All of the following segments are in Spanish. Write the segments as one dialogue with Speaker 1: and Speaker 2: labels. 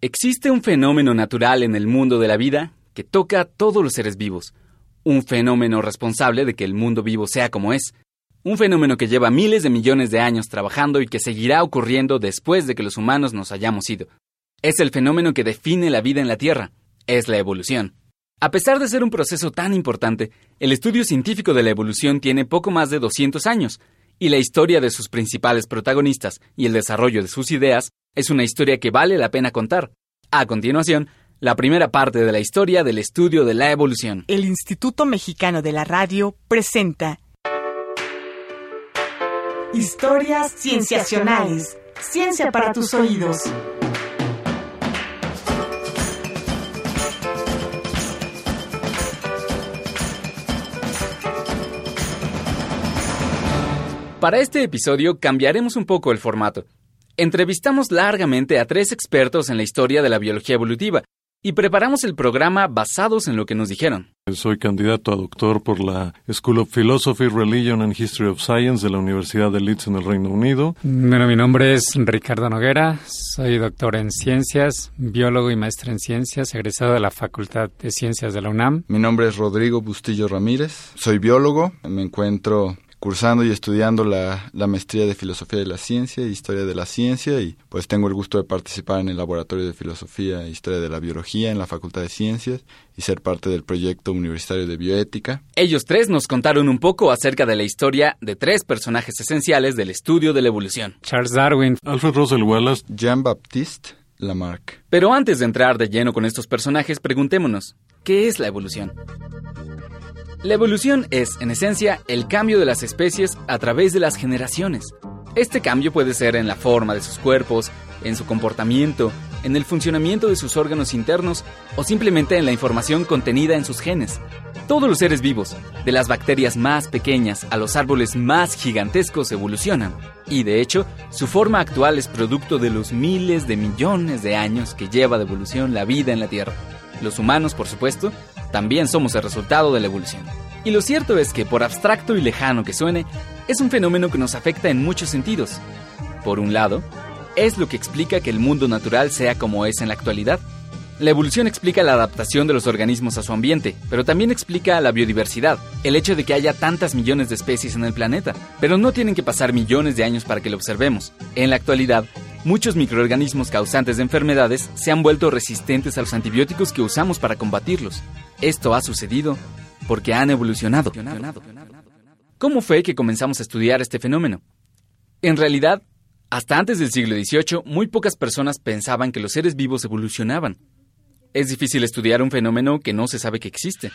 Speaker 1: Existe un fenómeno natural en el mundo de la vida que toca a todos los seres vivos. Un fenómeno responsable de que el mundo vivo sea como es. Un fenómeno que lleva miles de millones de años trabajando y que seguirá ocurriendo después de que los humanos nos hayamos ido. Es el fenómeno que define la vida en la Tierra. Es la evolución. A pesar de ser un proceso tan importante, el estudio científico de la evolución tiene poco más de 200 años, y la historia de sus principales protagonistas y el desarrollo de sus ideas es una historia que vale la pena contar. A continuación, la primera parte de la historia del estudio de la evolución.
Speaker 2: El Instituto Mexicano de la Radio presenta Historias Cienciacionales. Ciencia para tus oídos.
Speaker 1: Para este episodio cambiaremos un poco el formato. Entrevistamos largamente a tres expertos en la historia de la biología evolutiva y preparamos el programa basados en lo que nos dijeron.
Speaker 3: Soy candidato a doctor por la School of Philosophy, Religion and History of Science de la Universidad de Leeds en el Reino Unido.
Speaker 4: Bueno, mi nombre es Ricardo Noguera, soy doctor en ciencias, biólogo y maestro en ciencias, egresado de la Facultad de Ciencias de la UNAM.
Speaker 5: Mi nombre es Rodrigo Bustillo Ramírez, soy biólogo, me encuentro cursando y estudiando la, la, maestría de Filosofía de la Ciencia e Historia de la Ciencia y pues tengo el gusto de participar en el Laboratorio de Filosofía e Historia de la Biología en la Facultad de Ciencias y ser parte del proyecto universitario de bioética.
Speaker 1: Ellos tres nos contaron un poco acerca de la historia de tres personajes esenciales del estudio de la evolución.
Speaker 4: Charles Darwin,
Speaker 3: Alfred Russel Wallace,
Speaker 5: Jean-Baptiste Lamarck.
Speaker 1: Pero antes de entrar de lleno con estos personajes, preguntémonos, ¿qué es la evolución? La evolución es, en esencia, el cambio de las especies a través de las generaciones. Este cambio puede ser en la forma de sus cuerpos, en su comportamiento, en el funcionamiento de sus órganos internos o simplemente en la información contenida en sus genes. Todos los seres vivos, de las bacterias más pequeñas a los árboles más gigantescos, evolucionan. Y de hecho, su forma actual es producto de los miles de millones de años que lleva de evolución la vida en la Tierra. Los humanos, por supuesto, también somos el resultado de la evolución. Y lo cierto es que, por abstracto y lejano que suene, es un fenómeno que nos afecta en muchos sentidos. Por un lado, es lo que explica que el mundo natural sea como es en la actualidad. La evolución explica la adaptación de los organismos a su ambiente, pero también explica la biodiversidad, el hecho de que haya tantas millones de especies en el planeta, pero no tienen que pasar millones de años para que lo observemos. En la actualidad, muchos microorganismos causantes de enfermedades se han vuelto resistentes a los antibióticos que usamos para combatirlos. Esto ha sucedido porque han evolucionado. ¿Cómo fue que comenzamos a estudiar este fenómeno? En realidad, hasta antes del siglo XVIII, muy pocas personas pensaban que los seres vivos evolucionaban. Es difícil estudiar un fenómeno que no se sabe que existe.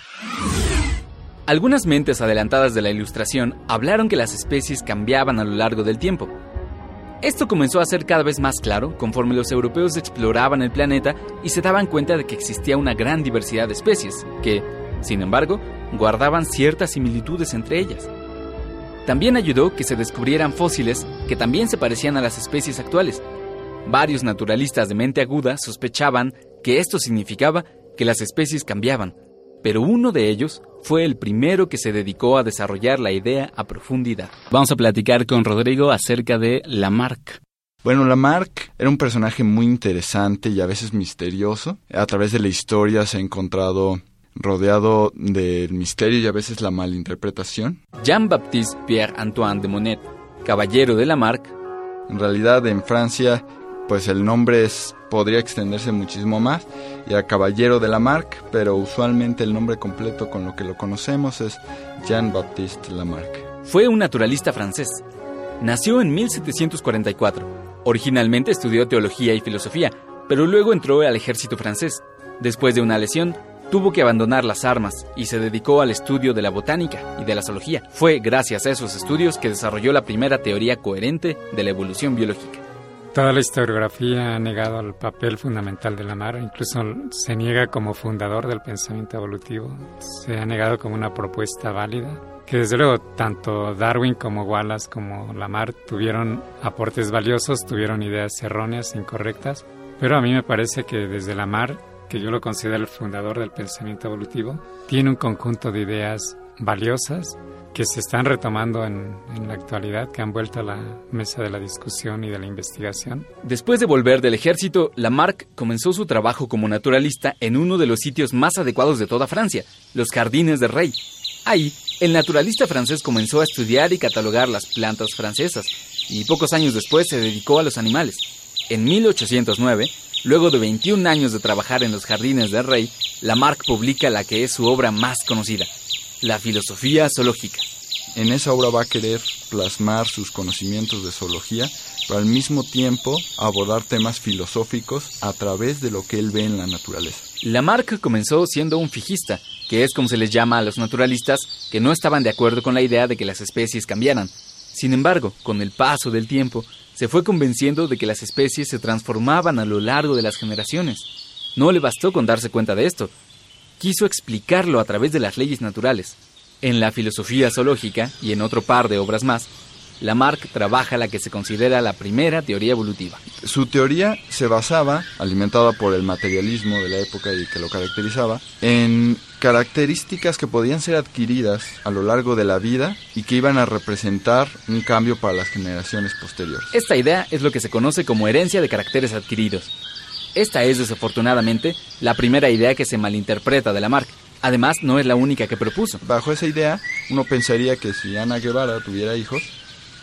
Speaker 1: Algunas mentes adelantadas de la Ilustración hablaron que las especies cambiaban a lo largo del tiempo. Esto comenzó a ser cada vez más claro conforme los europeos exploraban el planeta y se daban cuenta de que existía una gran diversidad de especies, que, sin embargo, guardaban ciertas similitudes entre ellas. También ayudó que se descubrieran fósiles que también se parecían a las especies actuales. Varios naturalistas de mente aguda sospechaban que esto significaba que las especies cambiaban, pero uno de ellos fue el primero que se dedicó a desarrollar la idea a profundidad. Vamos a platicar con Rodrigo acerca de Lamarck.
Speaker 5: Bueno, Lamarck era un personaje muy interesante y a veces misterioso. A través de la historia se ha encontrado rodeado del misterio y a veces la malinterpretación.
Speaker 1: Jean-Baptiste Pierre-Antoine de Monet, caballero de Lamarck.
Speaker 5: En realidad en Francia pues el nombre es, podría extenderse muchísimo más y a Caballero de Lamarck, pero usualmente el nombre completo con lo que lo conocemos es Jean-Baptiste Lamarck.
Speaker 1: Fue un naturalista francés. Nació en 1744. Originalmente estudió teología y filosofía, pero luego entró al ejército francés. Después de una lesión, tuvo que abandonar las armas y se dedicó al estudio de la botánica y de la zoología. Fue gracias a esos estudios que desarrolló la primera teoría coherente de la evolución biológica.
Speaker 4: Toda la historiografía ha negado el papel fundamental de Lamarck, incluso se niega como fundador del pensamiento evolutivo, se ha negado como una propuesta válida, que desde luego tanto Darwin como Wallace como Lamarck tuvieron aportes valiosos, tuvieron ideas erróneas, incorrectas, pero a mí me parece que desde Lamarck, que yo lo considero el fundador del pensamiento evolutivo, tiene un conjunto de ideas valiosas que se están retomando en, la actualidad, que han vuelto a la mesa de la discusión y de la investigación.
Speaker 1: Después de volver del ejército, Lamarck comenzó su trabajo como naturalista en uno de los sitios más adecuados de toda Francia, los Jardines del Rey. Ahí, el naturalista francés comenzó a estudiar y catalogar las plantas francesas, y pocos años después se dedicó a los animales. En 1809, luego de 21 años de trabajar en los Jardines del Rey, Lamarck publica la que es su obra más conocida, la filosofía zoológica.
Speaker 5: En esa obra va a querer plasmar sus conocimientos de zoología, pero al mismo tiempo abordar temas filosóficos a través de lo que él ve en la naturaleza.
Speaker 1: Lamarck comenzó siendo un fijista, que es como se les llama a los naturalistas que no estaban de acuerdo con la idea de que las especies cambiaran. Sin embargo, con el paso del tiempo, se fue convenciendo de que las especies se transformaban a lo largo de las generaciones. No le bastó con darse cuenta de esto, quiso explicarlo a través de las leyes naturales. En la filosofía zoológica y en otro par de obras más, Lamarck trabaja la que se considera la primera teoría evolutiva.
Speaker 5: Su teoría se basaba, alimentada por el materialismo de la época y que lo caracterizaba, en características que podían ser adquiridas a lo largo de la vida y que iban a representar un cambio para las generaciones posteriores.
Speaker 1: Esta idea es lo que se conoce como herencia de caracteres adquiridos. Esta es desafortunadamente la primera idea que se malinterpreta de Lamarck. Además, no es la única que propuso.
Speaker 5: Bajo esa idea, uno pensaría que si Ana Guevara tuviera hijos,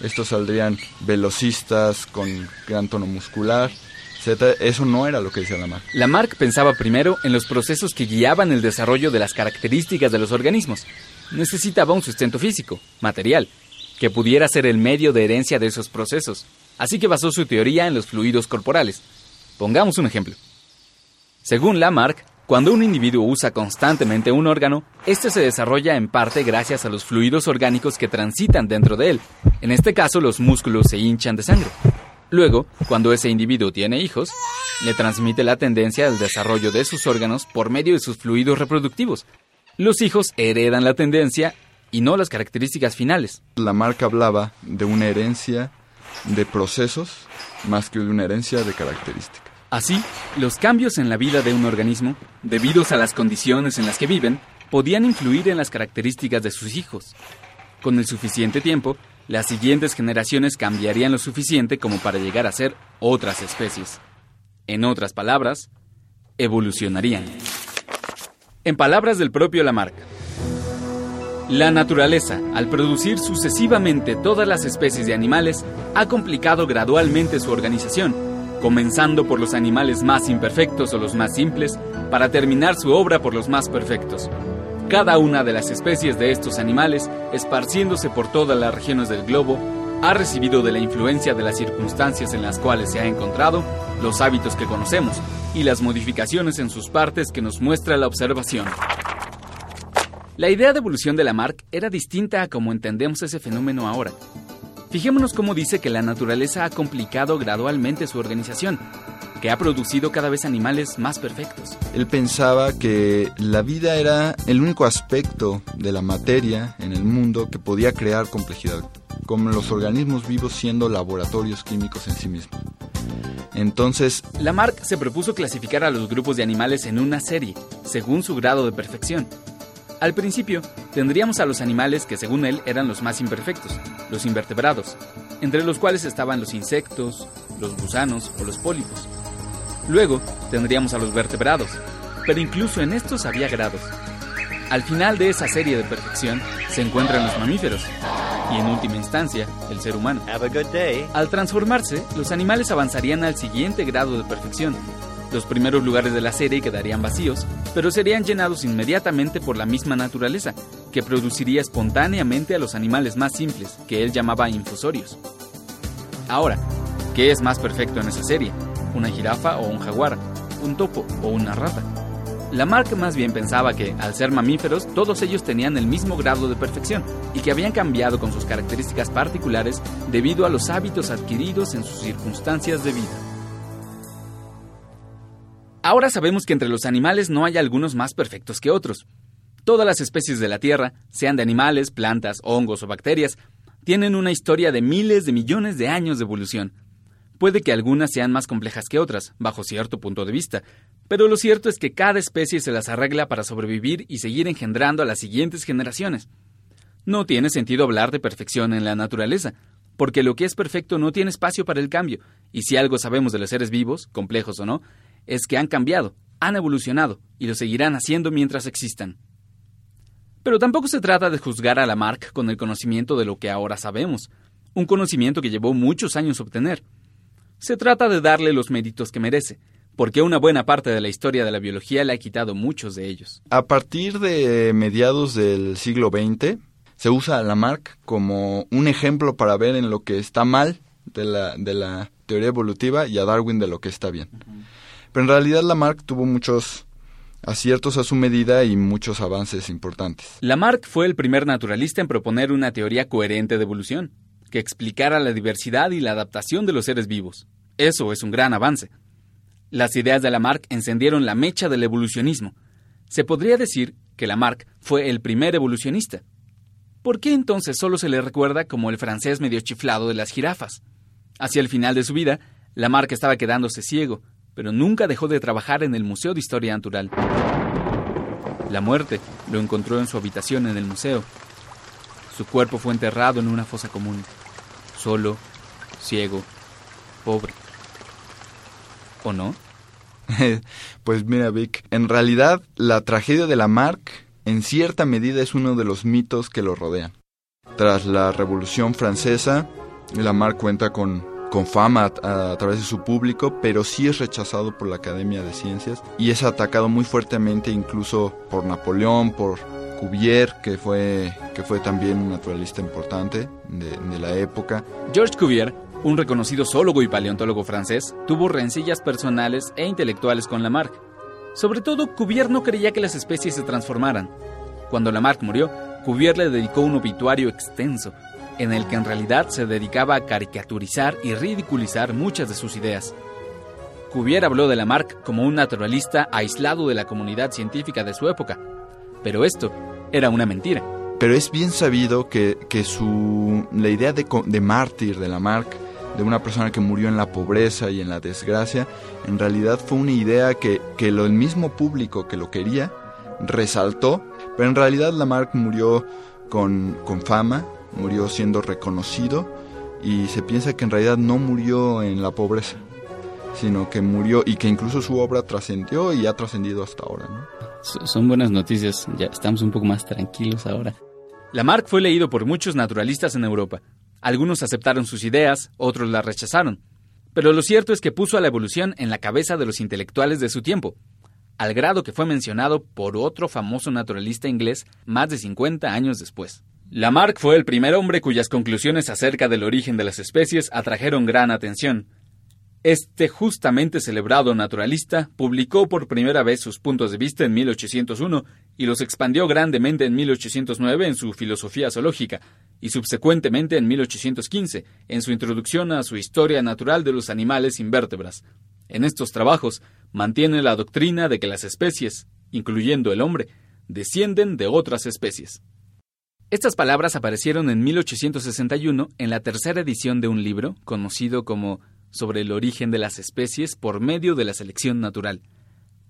Speaker 5: estos saldrían velocistas con gran tono muscular, etc. Eso no era lo que decía Lamarck.
Speaker 1: Lamarck pensaba primero en los procesos que guiaban el desarrollo de las características de los organismos. Necesitaba un sustento físico, material, que pudiera ser el medio de herencia de esos procesos. Así que basó su teoría en los fluidos corporales. Pongamos un ejemplo. Según Lamarck, cuando un individuo usa constantemente un órgano, este se desarrolla en parte gracias a los fluidos orgánicos que transitan dentro de él. En este caso, los músculos se hinchan de sangre. Luego, cuando ese individuo tiene hijos, le transmite la tendencia al desarrollo de sus órganos por medio de sus fluidos reproductivos. Los hijos heredan la tendencia y no las características finales.
Speaker 5: Lamarck hablaba de una herencia de procesos más que de una herencia de características.
Speaker 1: Así, los cambios en la vida de un organismo, debidos a las condiciones en las que viven, podían influir en las características de sus hijos. Con el suficiente tiempo, las siguientes generaciones cambiarían lo suficiente como para llegar a ser otras especies. En otras palabras, evolucionarían. En palabras del propio Lamarck, la naturaleza, al producir sucesivamente todas las especies de animales, ha complicado gradualmente su organización, comenzando por los animales más imperfectos o los más simples, para terminar su obra por los más perfectos. Cada una de las especies de estos animales, esparciéndose por todas las regiones del globo, ha recibido de la influencia de las circunstancias en las cuales se ha encontrado, los hábitos que conocemos y las modificaciones en sus partes que nos muestra la observación. La idea de evolución de Lamarck era distinta a como entendemos ese fenómeno ahora. Fijémonos cómo dice que la naturaleza ha complicado gradualmente su organización, que ha producido cada vez animales más perfectos.
Speaker 5: Él pensaba que la vida era el único aspecto de la materia en el mundo que podía crear complejidad, como los organismos vivos siendo laboratorios químicos en sí mismos. Entonces,
Speaker 1: Lamarck se propuso clasificar a los grupos de animales en una serie, según su grado de perfección. Al principio, tendríamos a los animales que según él eran los más imperfectos, los invertebrados, entre los cuales estaban los insectos, los gusanos o los pólipos. Luego tendríamos a los vertebrados, pero incluso en estos había grados. Al final de esa serie de perfección se encuentran los mamíferos y en última instancia el ser humano. Al transformarse, los animales avanzarían al siguiente grado de perfección. Los primeros lugares de la serie quedarían vacíos, pero serían llenados inmediatamente por la misma naturaleza, que produciría espontáneamente a los animales más simples, que él llamaba infusorios. Ahora, ¿qué es más perfecto en esa serie? ¿Una jirafa o un jaguar? ¿Un topo o una rata? Lamarck más bien pensaba que, al ser mamíferos, todos ellos tenían el mismo grado de perfección y que habían cambiado con sus características particulares debido a los hábitos adquiridos en sus circunstancias de vida. Ahora sabemos que entre los animales no hay algunos más perfectos que otros. Todas las especies de la Tierra, sean de animales, plantas, hongos o bacterias, tienen una historia de miles de millones de años de evolución. Puede que algunas sean más complejas que otras, bajo cierto punto de vista, Pero lo cierto es que cada especie se las arregla para sobrevivir y seguir engendrando a las siguientes generaciones. No tiene sentido hablar de perfección en la naturaleza, porque lo que es perfecto no tiene espacio para el cambio, y si algo sabemos de los seres vivos, complejos o no, es que han cambiado, han evolucionado, y lo seguirán haciendo mientras existan. Pero tampoco se trata de juzgar a Lamarck con el conocimiento de lo que ahora sabemos, un conocimiento que llevó muchos años obtener. Se trata de darle los méritos que merece, porque una buena parte de la historia de la biología le ha quitado muchos de ellos.
Speaker 5: A partir de mediados del siglo XX, se usa a Lamarck como un ejemplo para ver en lo que está mal de la, de la teoría evolutiva y a Darwin de lo que está bien. Pero en realidad Lamarck tuvo muchos aciertos a su medida y muchos avances importantes.
Speaker 1: Lamarck fue el primer naturalista en proponer una teoría coherente de evolución, que explicara la diversidad y la adaptación de los seres vivos. Eso es un gran avance. Las ideas de Lamarck encendieron la mecha del evolucionismo. Se podría decir que Lamarck fue el primer evolucionista. ¿Por qué entonces solo se le recuerda como el francés medio chiflado de las jirafas? Hacia el final de su vida, Lamarck estaba quedándose ciego, pero nunca dejó de trabajar en el Museo de Historia Natural. La muerte lo encontró en su habitación en el museo. Su cuerpo fue enterrado en una fosa común, solo, ciego, pobre. ¿O no?
Speaker 5: pues mira, Vic, en realidad la tragedia de Lamarck en cierta medida es uno de los mitos que lo rodean. Tras la Revolución Francesa, Lamarck cuenta con, con fama a, través de su público, pero sí es rechazado por la Academia de Ciencias y es atacado muy fuertemente incluso por Napoleón, por Cuvier, que fue, que fue también un naturalista importante de, la época.
Speaker 1: Georges Cuvier un reconocido zoólogo y paleontólogo francés, tuvo rencillas personales e intelectuales con Lamarck. Sobre todo, Cuvier no creía que las especies se transformaran. Cuando Lamarck murió, Cuvier le dedicó un obituario extenso, en el que en realidad se dedicaba a caricaturizar y ridiculizar muchas de sus ideas. Cuvier habló de Lamarck como un naturalista aislado de la comunidad científica de su época, pero esto era una mentira.
Speaker 5: Pero es bien sabido que, que su, la idea de, de mártir de Lamarck de una persona que murió en la pobreza y en la desgracia, en realidad fue una idea que, que lo, el mismo público que lo quería resaltó, pero en realidad Lamarck murió con, con fama, murió siendo reconocido y se piensa que en realidad no murió en la pobreza, sino que murió y que incluso su obra trascendió y ha trascendido hasta ahora. ¿no?
Speaker 6: Son buenas noticias, ya estamos un poco más tranquilos ahora.
Speaker 1: Lamarck fue leído por muchos naturalistas en Europa, algunos aceptaron sus ideas, otros las rechazaron. Pero lo cierto es que puso a la evolución en la cabeza de los intelectuales de su tiempo, al grado que fue mencionado por otro famoso naturalista inglés más de 50 años después. Lamarck fue el primer hombre cuyas conclusiones acerca del origen de las especies atrajeron gran atención. Este justamente celebrado naturalista publicó por primera vez sus puntos de vista en 1801 y los expandió grandemente en 1809 en su Filosofía Zoológica, y subsecuentemente en 1815 en su introducción a su Historia Natural de los Animales Invertebras. En estos trabajos mantiene la doctrina de que las especies, incluyendo el hombre, descienden de otras especies. Estas palabras aparecieron en 1861 en la tercera edición de un libro conocido como Sobre el origen de las especies por medio de la selección natural,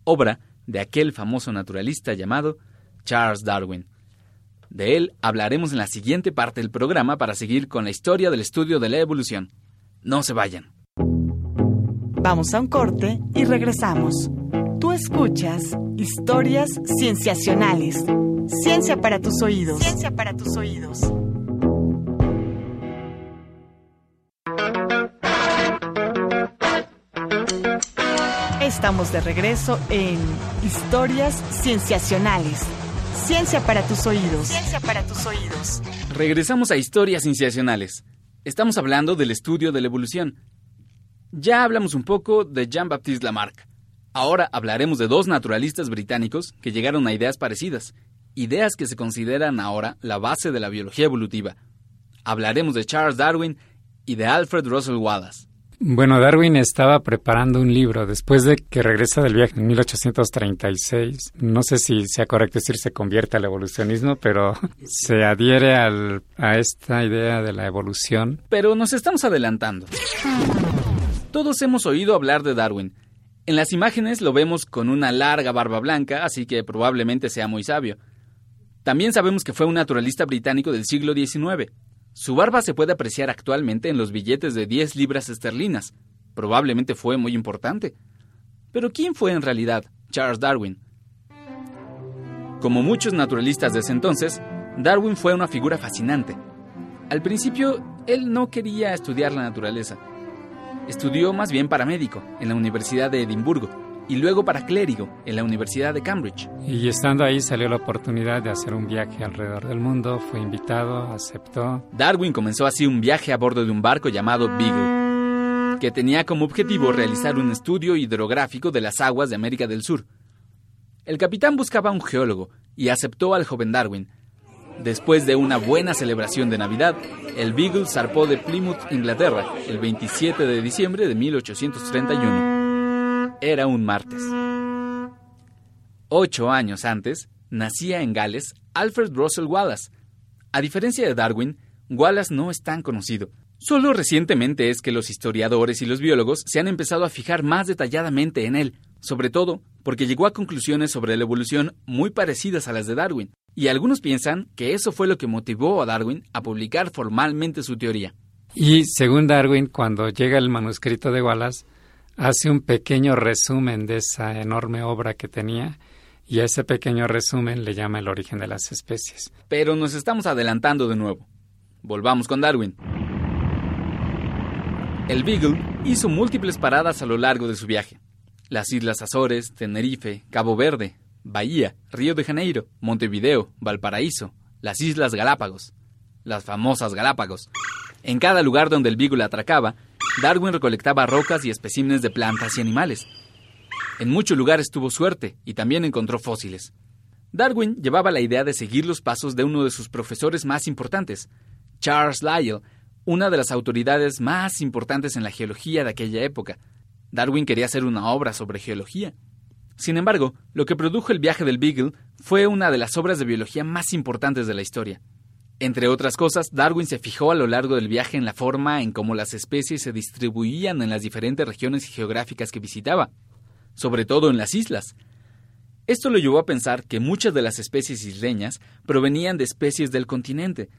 Speaker 1: obra de aquel famoso naturalista llamado Charles Darwin. De él hablaremos en la siguiente parte del programa para seguir con la historia del estudio de la evolución. No se vayan.
Speaker 2: Vamos a un corte y regresamos. Tú escuchas historias cienciacionales. Ciencia para tus oídos. Ciencia para tus oídos. Estamos de regreso en Historias Cienciacionales. Ciencia para tus oídos. Ciencia para tus oídos.
Speaker 1: Regresamos a historias sensacionales. Estamos hablando del estudio de la evolución. Ya hablamos un poco de Jean-Baptiste Lamarck. Ahora hablaremos de dos naturalistas británicos que llegaron a ideas parecidas, ideas que se consideran ahora la base de la biología evolutiva. Hablaremos de Charles Darwin y de Alfred Russel Wallace.
Speaker 4: Bueno, Darwin estaba preparando un libro después de que regresa del viaje en 1836. No sé si sea correcto decir se convierte al evolucionismo, pero se adhiere al, a esta idea de la evolución.
Speaker 1: Pero nos estamos adelantando. Todos hemos oído hablar de Darwin. En las imágenes lo vemos con una larga barba blanca, así que probablemente sea muy sabio. También sabemos que fue un naturalista británico del siglo XIX. Su barba se puede apreciar actualmente en los billetes de 10 libras esterlinas. Probablemente fue muy importante. Pero ¿quién fue en realidad Charles Darwin? Como muchos naturalistas de ese entonces, Darwin fue una figura fascinante. Al principio, él no quería estudiar la naturaleza. Estudió más bien para médico en la Universidad de Edimburgo y luego para clérigo en la Universidad de Cambridge.
Speaker 4: Y estando ahí salió la oportunidad de hacer un viaje alrededor del mundo, fue invitado, aceptó.
Speaker 1: Darwin comenzó así un viaje a bordo de un barco llamado Beagle, que tenía como objetivo realizar un estudio hidrográfico de las aguas de América del Sur. El capitán buscaba un geólogo y aceptó al joven Darwin. Después de una buena celebración de Navidad, el Beagle zarpó de Plymouth, Inglaterra, el 27 de diciembre de 1831. Era un martes. Ocho años antes, nacía en Gales Alfred Russel Wallace. A diferencia de Darwin, Wallace no es tan conocido. Solo recientemente es que los historiadores y los biólogos se han empezado a fijar más detalladamente en él, sobre todo porque llegó a conclusiones sobre la evolución muy parecidas a las de Darwin, y algunos piensan que eso fue lo que motivó a Darwin a publicar formalmente su teoría.
Speaker 4: Y según Darwin, cuando llega el manuscrito de Wallace, hace un pequeño resumen de esa enorme obra que tenía y a ese pequeño resumen le llama el origen de las especies.
Speaker 1: Pero nos estamos adelantando de nuevo. Volvamos con Darwin. El Beagle hizo múltiples paradas a lo largo de su viaje. Las Islas Azores, Tenerife, Cabo Verde, Bahía, Río de Janeiro, Montevideo, Valparaíso, las Islas Galápagos, las famosas Galápagos. En cada lugar donde el Beagle atracaba, Darwin recolectaba rocas y especímenes de plantas y animales. En muchos lugares tuvo suerte y también encontró fósiles. Darwin llevaba la idea de seguir los pasos de uno de sus profesores más importantes, Charles Lyell, una de las autoridades más importantes en la geología de aquella época. Darwin quería hacer una obra sobre geología. Sin embargo, lo que produjo el viaje del Beagle fue una de las obras de biología más importantes de la historia. Entre otras cosas, Darwin se fijó a lo largo del viaje en la forma en cómo las especies se distribuían en las diferentes regiones geográficas que visitaba, sobre todo en las islas. Esto lo llevó a pensar que muchas de las especies isleñas provenían de especies del continente,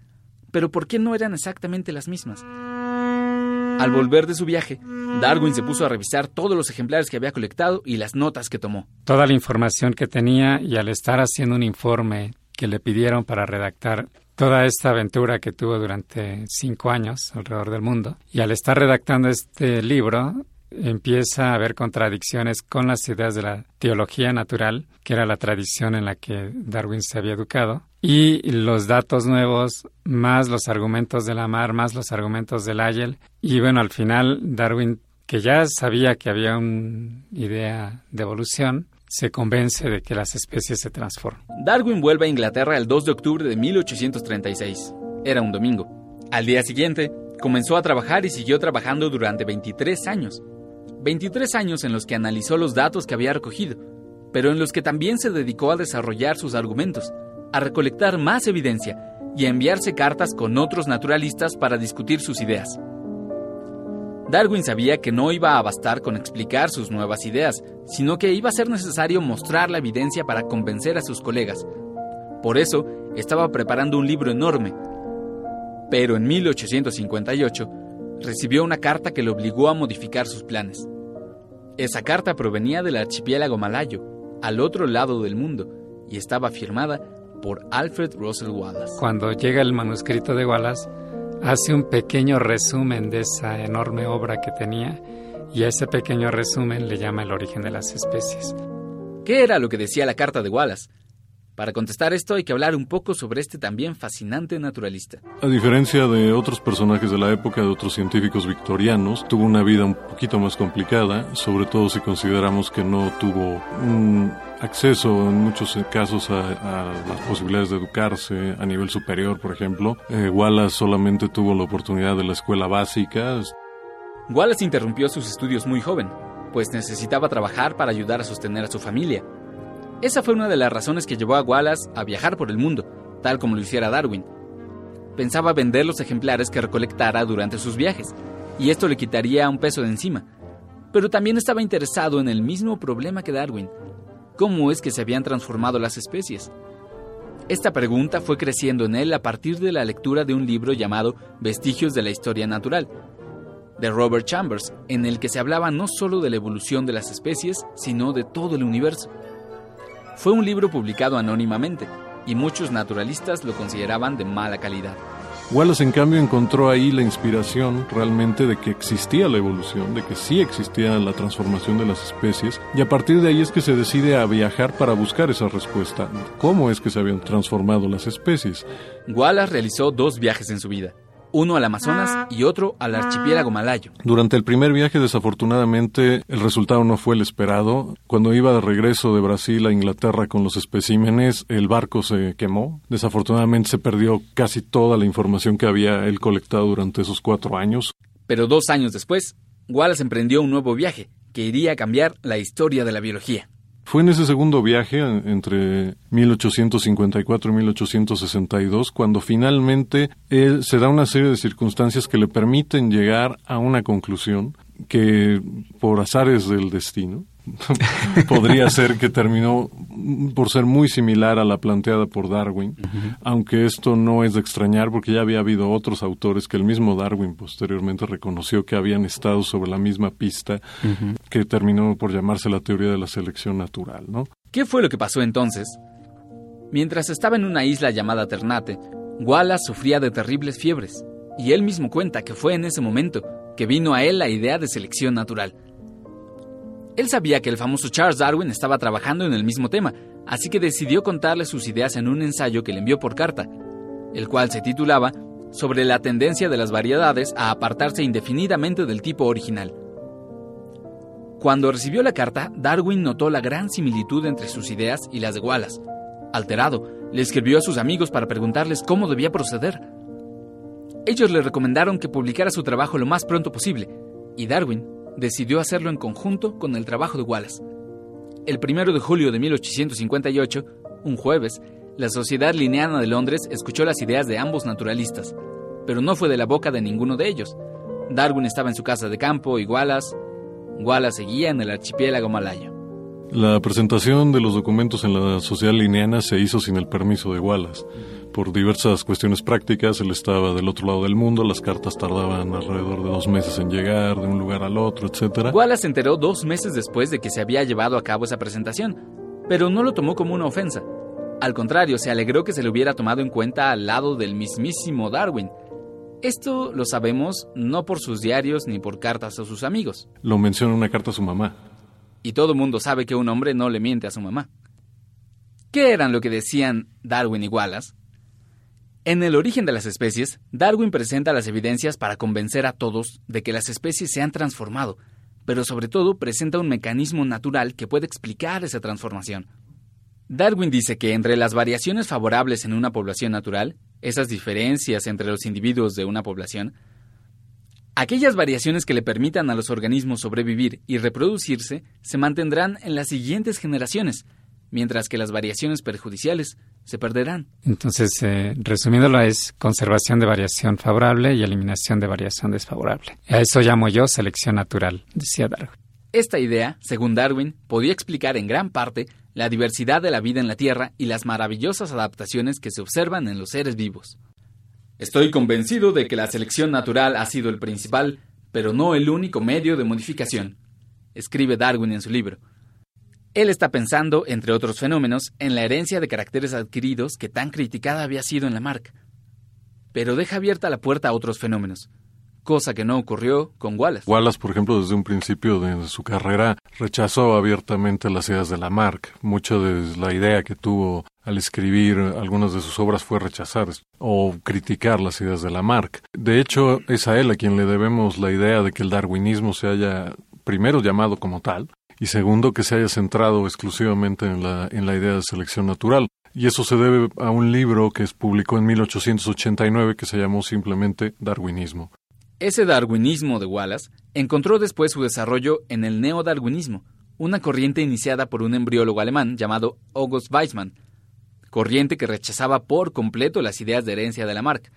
Speaker 1: pero ¿por qué no eran exactamente las mismas? Al volver de su viaje, Darwin se puso a revisar todos los ejemplares que había colectado y las notas que tomó.
Speaker 4: Toda la información que tenía y al estar haciendo un informe que le pidieron para redactar toda esta aventura que tuvo durante cinco años alrededor del mundo, y al estar redactando este libro, empieza a haber contradicciones con las ideas de la teología natural, que era la tradición en la que Darwin se había educado, y los datos nuevos, más los argumentos de Lamar, más los argumentos de Lyell. Y bueno, al final Darwin, que ya sabía que había una idea de evolución, se convence de que las especies se transforman.
Speaker 1: Darwin vuelve a Inglaterra el 2 de octubre de 1836. Era un domingo. Al día siguiente, comenzó a trabajar y siguió trabajando durante 23 años. 23 años en los que analizó los datos que había recogido, pero en los que también se dedicó a desarrollar sus argumentos a recolectar más evidencia y a enviarse cartas con otros naturalistas para discutir sus ideas. Darwin sabía que no iba a bastar con explicar sus nuevas ideas, sino que iba a ser necesario mostrar la evidencia para convencer a sus colegas. Por eso, estaba preparando un libro enorme. Pero en 1858, recibió una carta que le obligó a modificar sus planes. Esa carta provenía del archipiélago malayo, al otro lado del mundo, y estaba firmada por Alfred Russel Wallace.
Speaker 4: Cuando llega el manuscrito de Wallace, hace un pequeño resumen de esa enorme obra que tenía y a ese pequeño resumen le llama el origen de las especies.
Speaker 1: ¿Qué era lo que decía la carta de Wallace? Para contestar esto hay que hablar un poco sobre este también fascinante naturalista.
Speaker 3: A diferencia de otros personajes de la época, de otros científicos victorianos, tuvo una vida un poquito más complicada, sobre todo si consideramos que no tuvo un acceso en muchos casos a, las posibilidades de educarse a nivel superior, por ejemplo. Eh, Wallace solamente tuvo la oportunidad de la escuela básica.
Speaker 1: Wallace interrumpió sus estudios muy joven, pues necesitaba trabajar para ayudar a sostener a su familia. Esa fue una de las razones que llevó a Wallace a viajar por el mundo, tal como lo hiciera Darwin. Pensaba vender los ejemplares que recolectara durante sus viajes, y esto le quitaría un peso de encima. pero también estaba interesado en el mismo problema que Darwin. ¿Cómo es que se habían transformado las especies? Esta pregunta fue creciendo en él a partir de la lectura de un libro llamado Vestigios de la Historia Natural, de Robert Chambers, en el que se hablaba no solo de la evolución de las especies, sino de todo el universo. Fue un libro publicado anónimamente, y muchos naturalistas lo consideraban de mala calidad.
Speaker 3: Wallace, en cambio, encontró ahí la inspiración realmente de que existía la evolución, de que sí existía la transformación de las especies, y a partir de ahí es que se decide a viajar para buscar esa respuesta. ¿Cómo es que se habían transformado las especies?
Speaker 1: Wallace realizó dos viajes en su vida uno al Amazonas y otro al archipiélago malayo.
Speaker 3: Durante el primer viaje, desafortunadamente, el resultado no fue el esperado. Cuando iba de regreso de Brasil a Inglaterra con los especímenes, el barco se quemó. Desafortunadamente se perdió casi toda la información que había él colectado durante esos cuatro años.
Speaker 1: Pero dos años después, Wallace emprendió un nuevo viaje que iría a cambiar la historia de la biología.
Speaker 3: Fue en ese segundo viaje, entre 1854 y 1862, cuando finalmente él se da una serie de circunstancias que le permiten llegar a una conclusión que, por azares del destino, podría ser que terminó por ser muy similar a la planteada por Darwin, aunque esto no es de extrañar porque ya había habido otros autores que el mismo Darwin posteriormente reconoció que habían estado sobre la misma pista que terminó por llamarse la teoría de la selección natural, ¿no?
Speaker 1: ¿Qué fue lo que pasó entonces? Mientras estaba en una isla llamada Ternate, Wallace sufría de terribles fiebres, y él mismo cuenta que fue en ese momento que vino a él la idea de selección natural él sabía que el famoso Charles Darwin estaba trabajando en el mismo tema, así que decidió contarle sus ideas en un ensayo que le envió por carta, el cual se titulaba Sobre la tendencia de las variedades a apartarse indefinidamente del tipo original. Cuando recibió la carta, Darwin notó la gran similitud entre sus ideas y las de Wallace. Alterado, le escribió a sus amigos para preguntarles cómo debía proceder. Ellos le recomendaron que publicara su trabajo lo más pronto posible, y Darwin decidió hacerlo en conjunto con el trabajo de Wallace. El 1 de julio de 1858, un jueves, la Sociedad Lineana de Londres escuchó las ideas de ambos naturalistas, pero no fue de la boca de ninguno de ellos. Darwin estaba en su casa de campo y Wallace, Wallace seguía en el archipiélago malayo.
Speaker 3: La presentación de los documentos en la Sociedad Lineana se hizo sin el permiso de Wallace. Por diversas cuestiones prácticas, él estaba del otro lado del mundo, las cartas tardaban alrededor de dos meses en llegar de un lugar al otro, etc.
Speaker 1: Wallace se enteró dos meses después de que se había llevado a cabo esa presentación, pero no lo tomó como una ofensa. Al contrario, se alegró que se le hubiera tomado en cuenta al lado del mismísimo Darwin. Esto lo sabemos no por sus diarios ni por cartas a sus amigos.
Speaker 3: Lo menciona una carta a su mamá.
Speaker 1: Y todo mundo sabe que un hombre no le miente a su mamá. ¿Qué eran lo que decían Darwin y Wallace? En el origen de las especies, Darwin presenta las evidencias para convencer a todos de que las especies se han transformado, pero sobre todo presenta un mecanismo natural que puede explicar esa transformación. Darwin dice que entre las variaciones favorables en una población natural, esas diferencias entre los individuos de una población, aquellas variaciones que le permitan a los organismos sobrevivir y reproducirse se mantendrán en las siguientes generaciones, mientras que las variaciones perjudiciales se perderán.
Speaker 4: Entonces, eh, resumiéndolo, es conservación de variación favorable y eliminación de variación desfavorable. A eso llamo yo selección natural, decía Darwin.
Speaker 1: Esta idea, según Darwin, podía explicar en gran parte la diversidad de la vida en la Tierra y las maravillosas adaptaciones que se observan en los seres vivos. Estoy convencido de que la selección natural ha sido el principal, pero no el único medio de modificación, escribe Darwin en su libro. Él está pensando, entre otros fenómenos, en la herencia de caracteres adquiridos que tan criticada había sido en la marca. Pero deja abierta la puerta a otros fenómenos, cosa que no ocurrió con Wallace.
Speaker 3: Wallace, por ejemplo, desde un principio de su carrera rechazó abiertamente las ideas de Lamarck. Mucha de la idea que tuvo al escribir algunas de sus obras fue rechazar o criticar las ideas de Lamarck. De hecho, es a él a quien le debemos la idea de que el darwinismo se haya primero llamado como tal y segundo, que se haya centrado exclusivamente en la, en la idea de selección natural. Y eso se debe a un libro que se publicó en 1889 que se llamó simplemente Darwinismo.
Speaker 1: Ese darwinismo de Wallace encontró después su desarrollo en el neodarwinismo, una corriente iniciada por un embriólogo alemán llamado August Weismann, corriente que rechazaba por completo las ideas de herencia de Lamarck.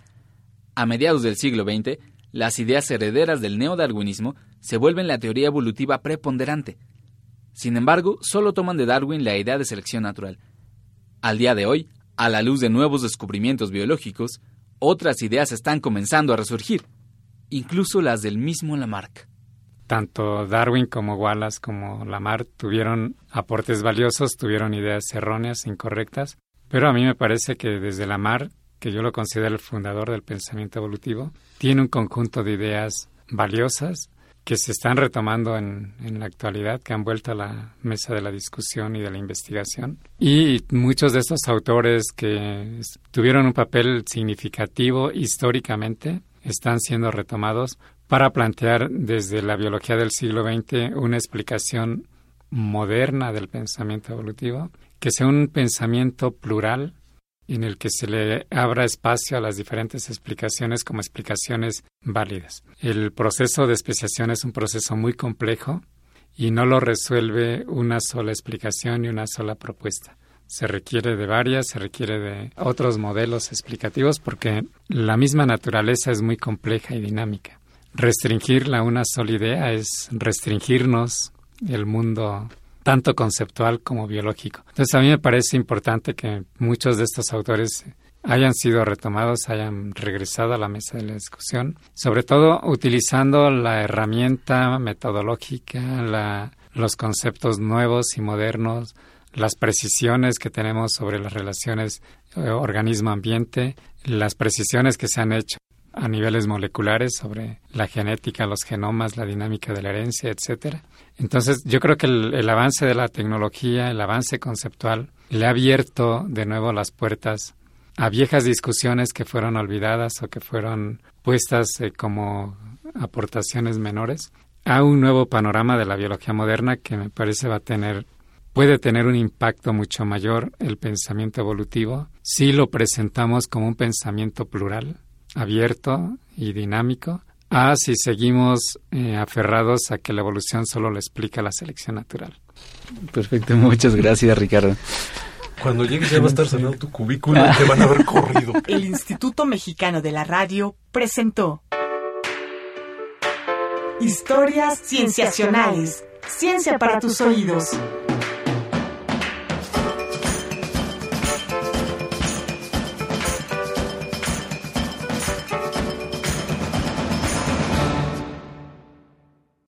Speaker 1: A mediados del siglo XX, las ideas herederas del neodarwinismo se vuelven la teoría evolutiva preponderante. Sin embargo, solo toman de Darwin la idea de selección natural. Al día de hoy, a la luz de nuevos descubrimientos biológicos, otras ideas están comenzando a resurgir, incluso las del mismo Lamarck.
Speaker 4: Tanto Darwin como Wallace como Lamarck tuvieron aportes valiosos, tuvieron ideas erróneas, incorrectas, pero a mí me parece que desde Lamarck, que yo lo considero el fundador del pensamiento evolutivo, tiene un conjunto de ideas valiosas que se están retomando en, en, la actualidad, que han vuelto a la mesa de la discusión y de la investigación. Y muchos de estos autores que tuvieron un papel significativo históricamente están siendo retomados para plantear desde la biología del siglo XX una explicación moderna del pensamiento evolutivo, que sea un pensamiento plural en el que se le abra espacio a las diferentes explicaciones como explicaciones válidas. El proceso de especiación es un proceso muy complejo y no lo resuelve una sola explicación y una sola propuesta. Se requiere de varias, se requiere de otros modelos explicativos porque la misma naturaleza es muy compleja y dinámica. Restringirla a una sola idea es restringirnos el mundo tanto conceptual como biológico. Entonces a mí me parece importante que muchos de estos autores hayan sido retomados, hayan regresado a la mesa de la discusión, sobre todo utilizando la herramienta metodológica, los conceptos nuevos y modernos, las precisiones que tenemos sobre las relaciones eh, organismo-ambiente, las precisiones que se han hecho a niveles moleculares sobre la genética, los genomas, la dinámica de la herencia, etcétera. Entonces, yo creo que el, avance de la tecnología, el avance conceptual, le ha abierto de nuevo las puertas a viejas discusiones que fueron olvidadas o que fueron puestas eh, como aportaciones menores a un nuevo panorama de la biología moderna que me parece va a tener puede tener un impacto mucho mayor el pensamiento evolutivo si lo presentamos como un pensamiento plural, abierto y dinámico, a si seguimos eh, aferrados a que la evolución solo lo explica la selección natural.
Speaker 6: Perfecto, muchas gracias Ricardo.
Speaker 3: Cuando llegues ya va a estar cerrado tu cubículo y te van a haber corrido.
Speaker 2: El Instituto Mexicano de la Radio presentó Historias Cienciacionales. Ciencia para tus oídos.